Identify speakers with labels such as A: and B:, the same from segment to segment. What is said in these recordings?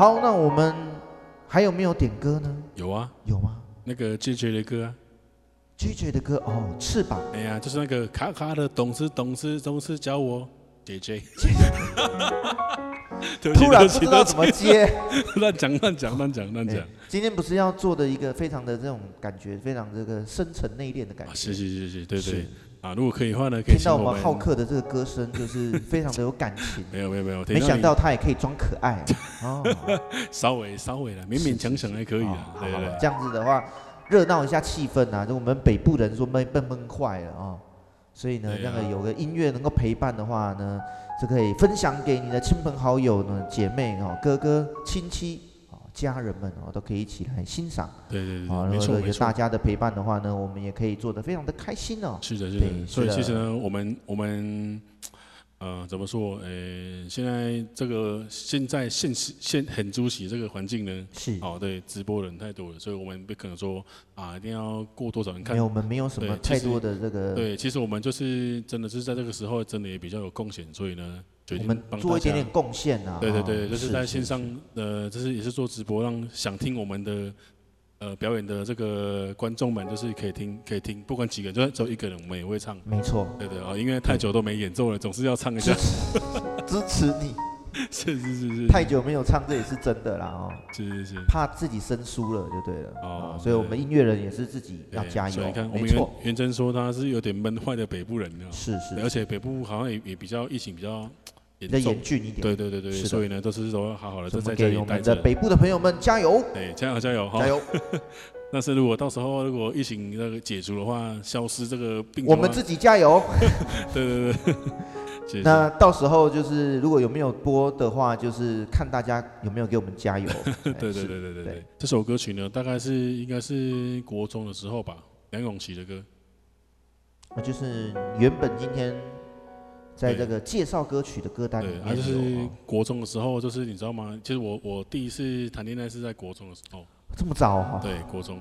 A: 好，那我们还有没有点歌呢？
B: 有啊，
A: 有吗？
B: 那个 JJ 的歌啊
A: ，JJ 的歌哦，翅膀。
B: 哎呀，就是那个卡卡的懂事懂事总是叫我 JJ。
A: 突然不知道怎么接，
B: 乱讲乱讲乱讲乱讲。
A: 今天不是要做的一个非常的这种感觉，非常这个深沉内敛的感觉。
B: 是是是是，对对。啊，如果可以的话呢，可以
A: 听到我们浩克的这个歌声，就是非常的有感情。
B: 没有没有没有，
A: 没想到他也可以装可爱。哦，
B: 稍微稍微的，勉勉强强还可以啊。对对，
A: 这样子的话，热闹一下气氛啊！就我们北部人说闷闷闷坏了啊，所以呢，那个有个音乐能够陪伴的话呢，就可以分享给你的亲朋好友呢、姐妹哦、哥哥、亲戚。家人们哦，都可以一起来欣赏。
B: 对对对，
A: 啊，没错，有大家的陪伴的话呢，我们也可以做得非常的开心哦。
B: 是的，是的。所以其实呢，我们我们呃，怎么说？呃，现在这个现在现实现很主席这个环境呢，
A: 是
B: 哦，对，直播人太多了，所以我们不可能说啊，一定要过多少人看。
A: 没有，我们没有什么太多的这个。
B: 对，其实我们就是真的是在这个时候，真的也比较有贡献，所以呢。
A: 我们做一点点贡献啊！
B: 对对对，就是在线上，呃，就是也是做直播，让想听我们的呃表演的这个观众们，就是可以听，可以听，不管几个人，就算只有一个人，我们也会唱。
A: 没错。
B: 对对啊，因为太久都没演奏了，总是要唱一下。
A: 支持你。
B: 是是是是。
A: 太久没有唱，这也是真的啦哦。
B: 是是是。
A: 怕自己生疏了，就对了。哦。所以我们音乐人也是自己要加油。
B: 所以你看，
A: 没错。
B: 元真说他是有点闷坏的北部人，
A: 是是。
B: 而且北部好像也也比较疫情比较。
A: 比较严峻一点，
B: 对对对对，所以呢，都是说好好的，在
A: 给我们的北部的朋友们加油，
B: 哎，加油加油，
A: 加油！
B: 但 是如果到时候如果疫情那个解除的话，消失这个病，
A: 我们自己加油。
B: 对对
A: 对，那到时候就是如果有没有播的话，就是看大家有没有给我们加油。
B: 对对对对对对，这首歌曲呢，大概是应该是国中的时候吧，梁咏琪的歌。
A: 那就是原本今天。在这个介绍歌曲的歌单里面，
B: 对，就是国中的时候，就是你知道吗？其实我我第一次谈恋爱是在国中的时候，
A: 这么早哈？
B: 对，国中，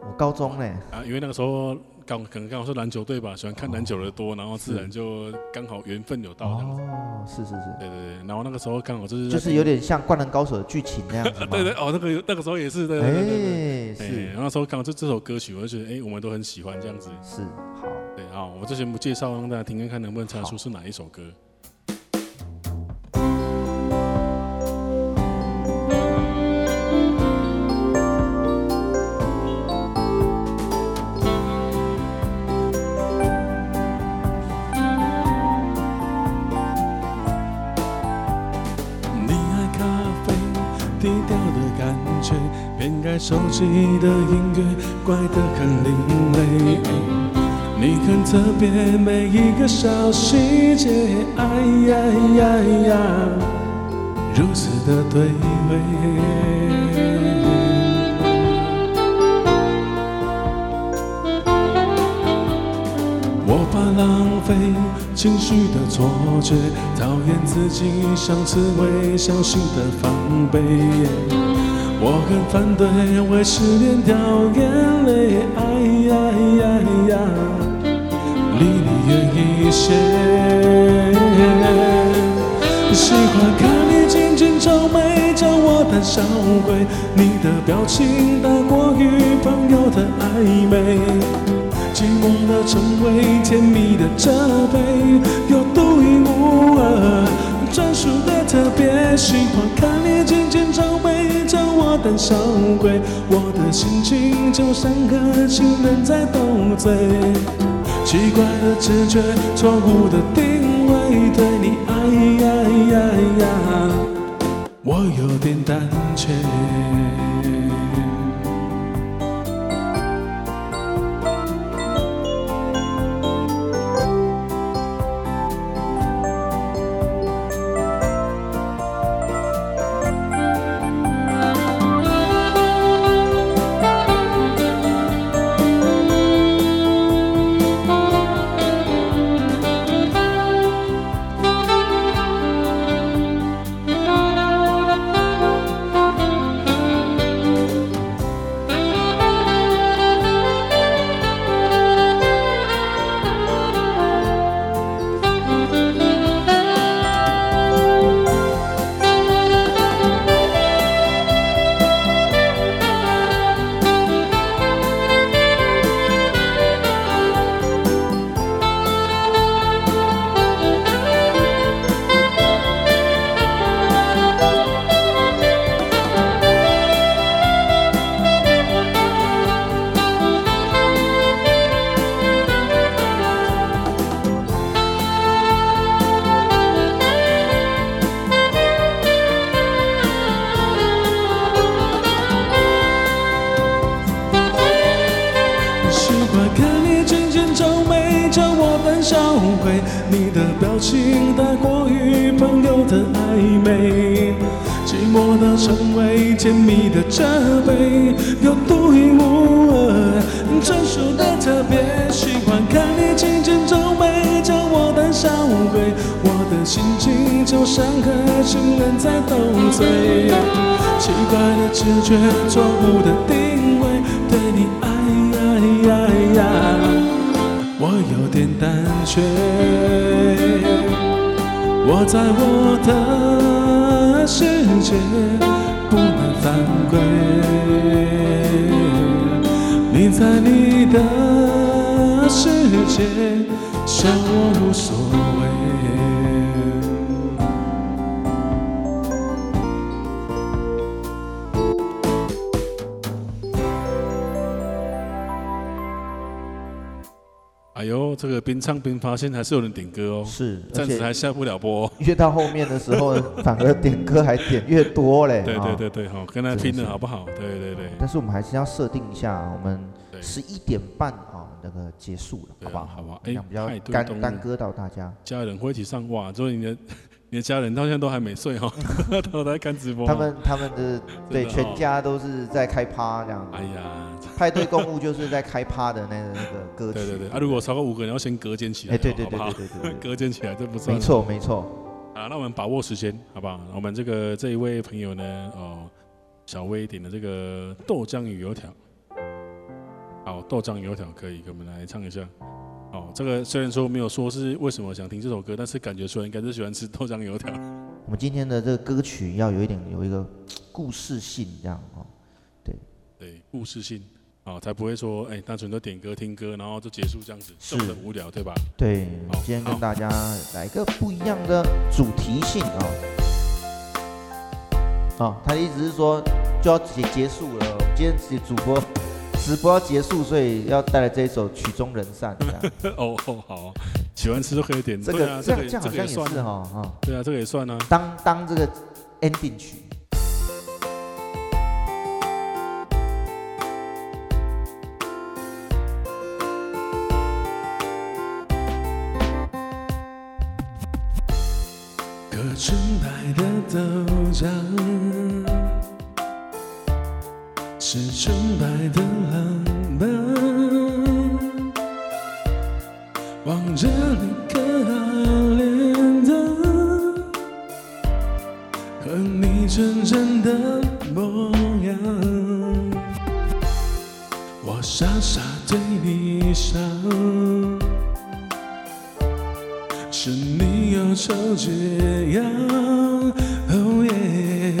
A: 我高中呢。
B: 啊，因为那个时候刚可能刚好是篮球队吧，喜欢看篮球的多，然后自然就刚好缘分有到这样子。
A: 哦，是是是。
B: 对对对，然后那个时候刚好就是
A: 就是有点像《灌篮高手》的剧情那样子。
B: 对对哦，那个那个时候也是的。
A: 哎，
B: 是。然后那时候刚好就这首歌曲，我就觉得哎，我们都很喜欢这样子。
A: 是，好。
B: 对，好，我之前不介绍，让大家听看看能不能猜出是哪一首歌。手机的音乐怪得很另类，你很特别，每一个小细节，哎呀呀呀，如此的对味。我怕浪费情绪的错觉，讨厌自己像刺猬，小心的防备。我很反对为失恋掉眼泪，哎呀呀呀，远一些。喜欢看你紧紧皱眉，叫我胆小鬼。你的表情大过于朋友的暧昧，寂寞的称谓，甜蜜的责备，有独一无二，专属的特别。喜欢看你紧紧皱眉。叫我胆小鬼，我的心情就像个情人在斗嘴，奇怪的直觉，错误的定位，对你哎呀呀呀，我有点胆怯。情大过于朋友的暧昧，寂寞的称谓，甜蜜的责备，有独一无二，专属的特别，喜欢看你紧紧皱眉，叫我胆小鬼，我的心情就像个情人在斗嘴，奇怪的直觉，错误的定位，对你爱呀呀呀。我有点胆怯，我在我的世界不能犯规，你在你的世界笑我无所谓。这个边唱边发现还是有人点歌哦，
A: 是，
B: 暂时还下不了播，哦。
A: 越到后面的时候，反而点歌还点越多嘞。
B: 对对对对，好，跟他拼了好不好？对对对。
A: 但是我们还是要设定一下，我们十一点半啊，那个结束了，好不好？好不好？哎，比较干耽搁到大家。
B: 家人会一起上哇，所以你的你的家人到现在都还没睡哈，都在看直播。
A: 他们他们的对全家都是在开趴这样。哎呀。派对公务就是在开趴的那个那个歌曲。
B: 对对对，啊，如果超过五个人要先隔间起来。
A: 哎，对对对对对对，
B: 隔间起来这不算。
A: 没错没错。
B: 啊，那我们把握时间，好不好？我们这个这一位朋友呢，哦，小薇点的这个豆浆与油条。好，豆浆油条可以，给我们来唱一下。哦，这个虽然说没有说是为什么想听这首歌，但是感觉出来应该是喜欢吃豆浆油条。
A: 我们今天的这个歌曲要有一点有一个故事性，这样哦。对
B: 对，故事性。哦，才不会说，哎，单纯的点歌听歌，然后就结束这样子，是很无聊，对吧？
A: 对，好今天跟大家来个不一样的主题性啊。哦，哦，他的意思是说就要结结束了，今天直接主播直播要结束，所以要带来这一首曲终人散。
B: 哦哦，好，喜欢吃就可以点。
A: 这个、啊、这样这样好像也是哈哈。哦、
B: 对啊，这个也算啊。
A: 当当这个 ending 曲。
B: 纯白的豆浆，可爱脸蛋，和你纯真的模样，我傻傻对你笑。是你忧愁解药，哦耶！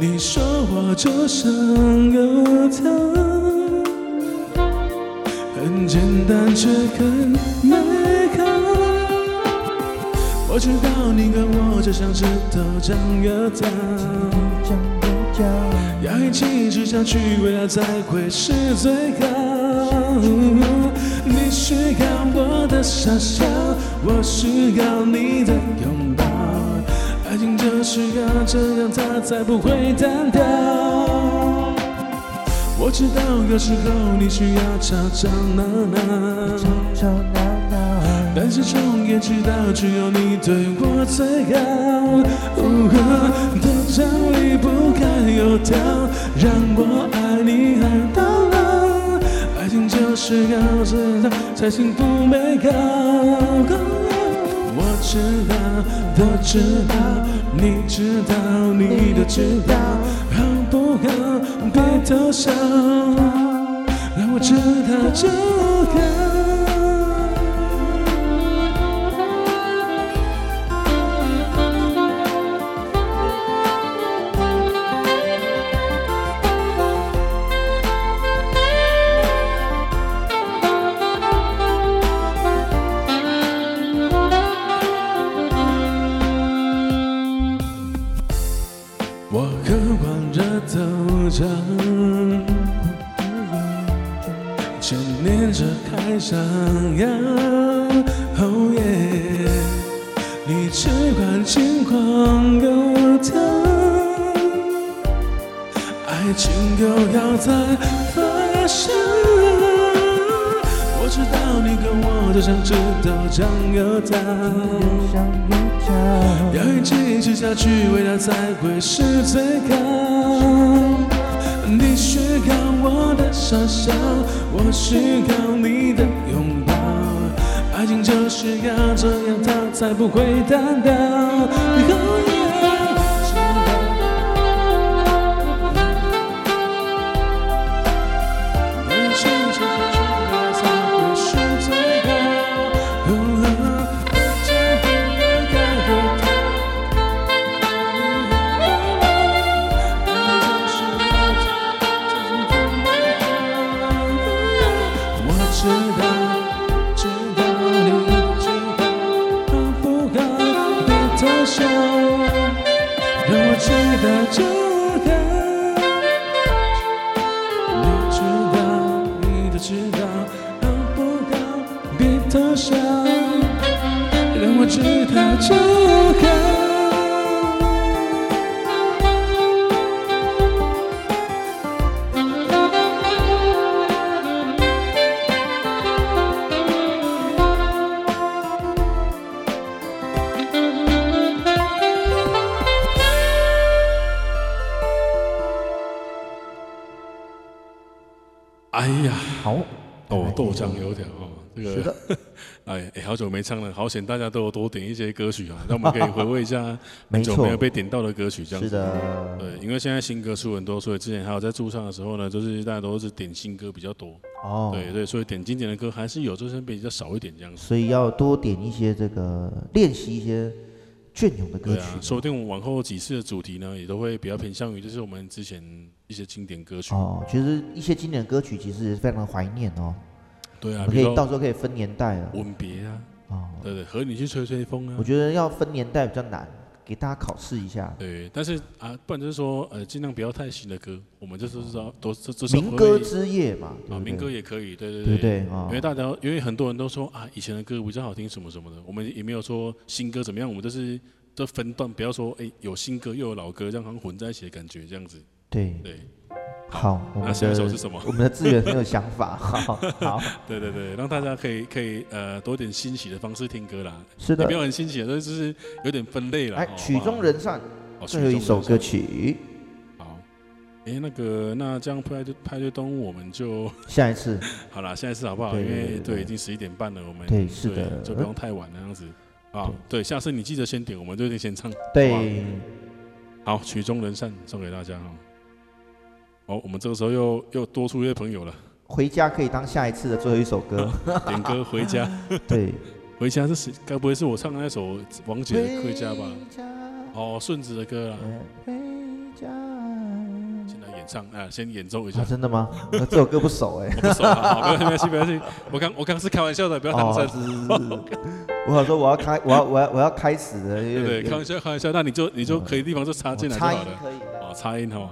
B: 你说我就像油条，很简单却很难。我知道你跟我就像是豆浆油条，要一起吃下去，味道才会是最好。你需要我的傻笑，我需要你的拥抱，爱情就是要这样，它才不会单调。我知道有时候你需要吵吵闹闹，吵吵闹，但是终也知道只有你对我最好。豆浆离不开油条，让我爱你爱到老。爱情就是要这样才幸福美好。我知道，都知道，你知道，你都知道，好不好？别偷笑，让我知道就好。想要，哦耶！你只管轻狂油条，爱情又要再发生。我知道你跟我都想知道酱油糖，要一起吃下去，味道才会是最好。你需要我的傻笑，我需要你的拥抱，爱情就是要这样，它才不会单调。好久没唱了，好险大家都有多点一些歌曲啊，那我们可以回味一下 很久没有被点到的歌曲，这样子。是的。对，因为现在新歌出很多，所以之前还有在驻唱的时候呢，就是大家都是点新歌比较多。哦。对对，所以点经典的歌还是有，就是比较少一点这样子。
A: 所以要多点一些这个练习一些隽永的歌曲。
B: 说不定我们往后几次的主题呢，也都会比较偏向于就是我们之前一些经典歌曲。
A: 哦，其实一些经典歌曲其实也是非常的怀念哦。
B: 对啊，
A: 可以到时候可以分年代啊。
B: 吻别啊，哦，对对，和你去吹吹风啊。
A: 我觉得要分年代比较难，给大家考试一下。
B: 对，但是啊，不然就是说，呃，尽量不要太新的歌，我们就是说，哦、都这这
A: 民歌之夜嘛，
B: 啊，民歌也可以，
A: 对对对，
B: 因为大家，因为很多人都说啊，以前的歌比较好听，什么什么的，我们也没有说新歌怎么样，我们就是这分段，不要说哎，有新歌又有老歌，这样好像混在一起的感觉，这样子。
A: 对
B: 对。
A: 好，我们的
B: 下一首是什么？
A: 我们的资源很有想法。好，好，
B: 对对对，让大家可以可以呃多点欣喜的方式听歌啦。
A: 是的，
B: 也没有很欣喜的，就是有点分类了。
A: 哎，曲终人散，最后一首歌曲。
B: 好，哎，那个那这样派对派对动物，我们就
A: 下一次。
B: 好了，下一次好不好？因为对，已经十一点半了，我们
A: 对是的，
B: 就不用太晚那样子。啊，对，下次你记得先点，我们就得先唱。
A: 对，
B: 好，曲终人散送给大家哈。哦，我们这个时候又又多出一位朋友了。
A: 回家可以当下一次的最后一首歌。
B: 点歌回家。
A: 对，
B: 回家是谁？该不会是我唱的那首王杰的《回家》吧？哦，顺子的歌啊。回家。现在演唱啊，先演奏一下。
A: 真的吗？这首歌不熟哎。
B: 不熟，好，没关系，没关系。我刚我刚是开玩笑的，不要当真。
A: 是是是。我想说我要开，我要我要我要开始的。
B: 对对，开玩笑开玩笑，那你就你就可以地方就插进来就好了。
A: 插音可以。
B: 哦，插音好。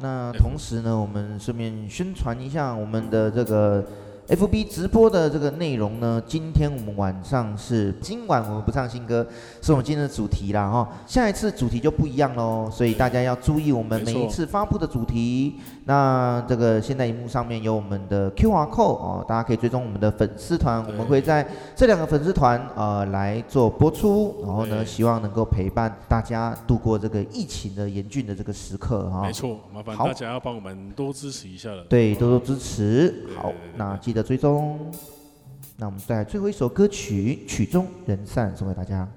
A: 那同时呢，我们顺便宣传一下我们的这个 FB 直播的这个内容呢。今天我们晚上是今晚我们不唱新歌，是我们今天的主题啦哈。下一次主题就不一样喽，所以大家要注意我们每一次发布的主题。那这个现在荧幕上面有我们的 QR code 哦，大家可以追踪我们的粉丝团，我们会在这两个粉丝团呃来做播出，然后呢，希望能够陪伴大家度过这个疫情的严峻的这个时刻哈。
B: 没错，麻烦大家要帮我们多支持一下了。
A: 对，多多支持。好，那记得的追踪。那我们在最后一首歌曲《曲终人散》送给大家。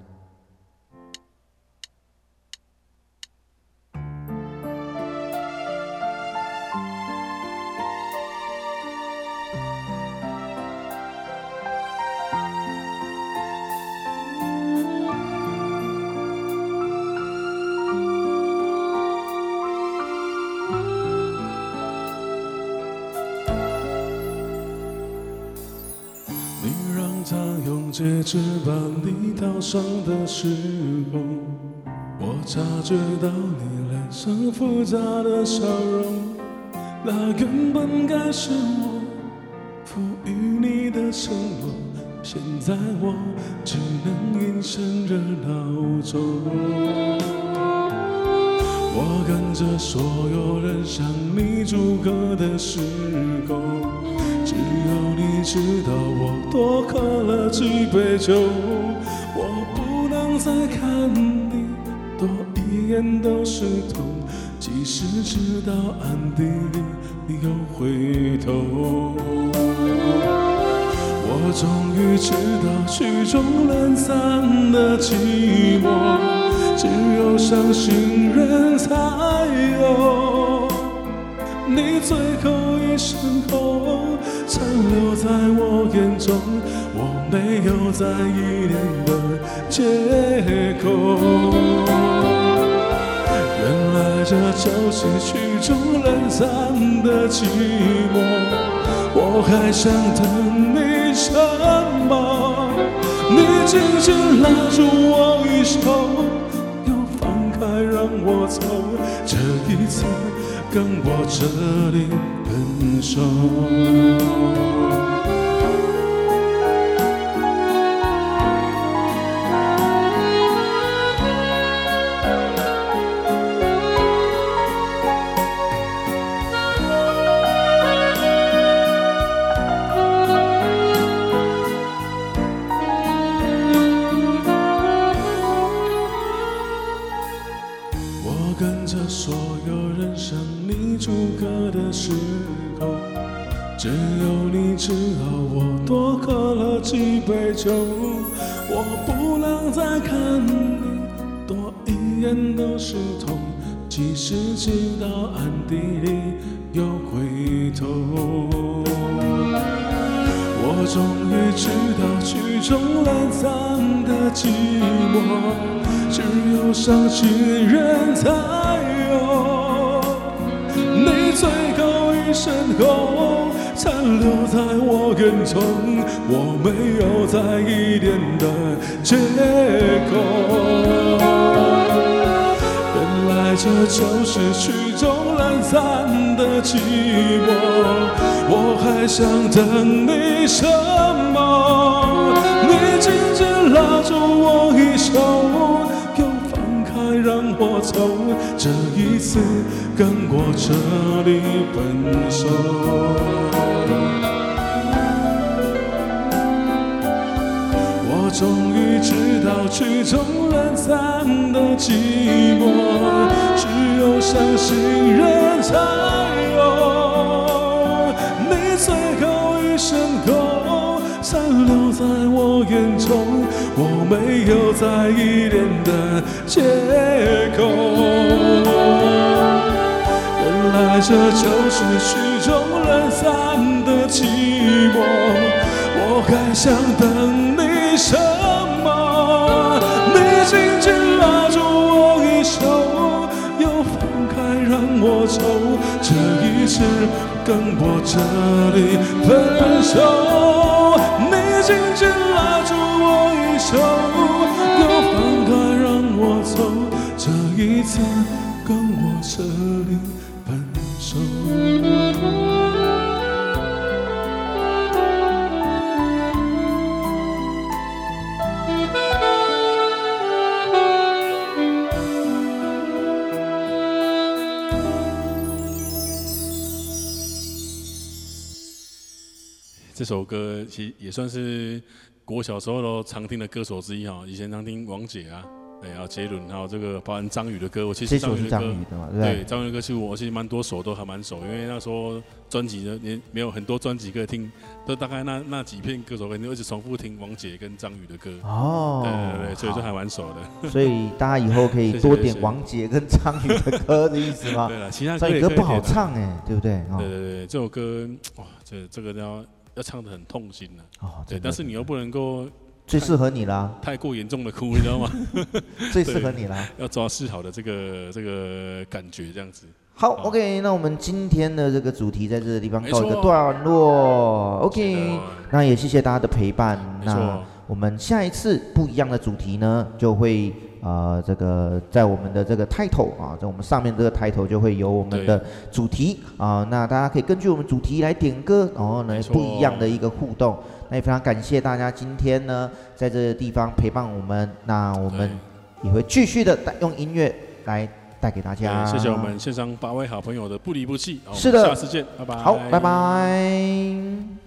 B: 戒指把你套上的时候，我察觉到你脸上复杂的笑容。那原本该是我赋予你的承诺，现在我只能隐身热闹中。我跟着所有人向你祝贺的时候。只有你知道我多喝了几杯酒，我不能再看你多一眼都是痛，即使知道暗地里你又回头。我终于知道曲终人散的寂寞，只有伤心人才有。你最后一声吼，残留在我眼中，我没有再依恋的借口。原来这就是曲终人散的寂寞，我还想等你什么？你紧紧拉住我衣袖，又放开让我走，这一次。跟我这里 soi 寂寞，只有。伤心人才有，你最后一声吼，残留在我眼中，我没有再依恋的借口。原来这就是曲终人散的寂寞，我还想等你什么？你紧紧拉住我衣袖。让我走，这一次跟我这里分手。我终于知道曲终人散的寂寞，只有伤心人才有。你最后一声吼，残留在眼中，我没有再依恋的借口，原来这就是曲终人散的寂寞。我还想等你什么？你紧紧拉住我衣袖，又放开让我走。这一次跟我这里分手。紧紧拉住我衣袖又放开让我走这一次跟我彻底分手。这首歌其实也算是国小时候都常听的歌手之一哈，以前常听王姐啊。对，还有杰伦，还有这个包含张宇的歌，我其实张宇的歌，对张宇的歌，其实我其实蛮多首都还蛮熟，因为那时候专辑呢也没有很多专辑可以听，都大概那那几片歌手，肯定一直重复听王姐跟张宇的歌。哦，对对对，所以就还蛮熟的。所以大家以后可以多点王姐跟张宇的歌的意思吗？对了，其他歌歌不好唱哎，对不对？对对对，这首歌哇，这这个要要唱的很痛心的。哦，对，但是你又不能够。最适合你啦！太过严重的哭，你知道吗？最适合你啦！要抓适好的这个这个感觉，这样子。好，OK，那我们今天的这个主题在这个地方告一个段落。OK，那也谢谢大家的陪伴。那我们下一次不一样的主题呢，就会呃这个在我们的这个 title 啊，在我们上面这个 title 就会有我们的主题啊。那大家可以根据我们主题来点歌，然后呢不一样的一个互动。那也非常感谢大家今天呢，在这个地方陪伴我们。那我们也会继续的带用音乐来带给大家。谢谢我们线上八位好朋友的不离不弃。是的，下次见，拜拜。好，拜拜。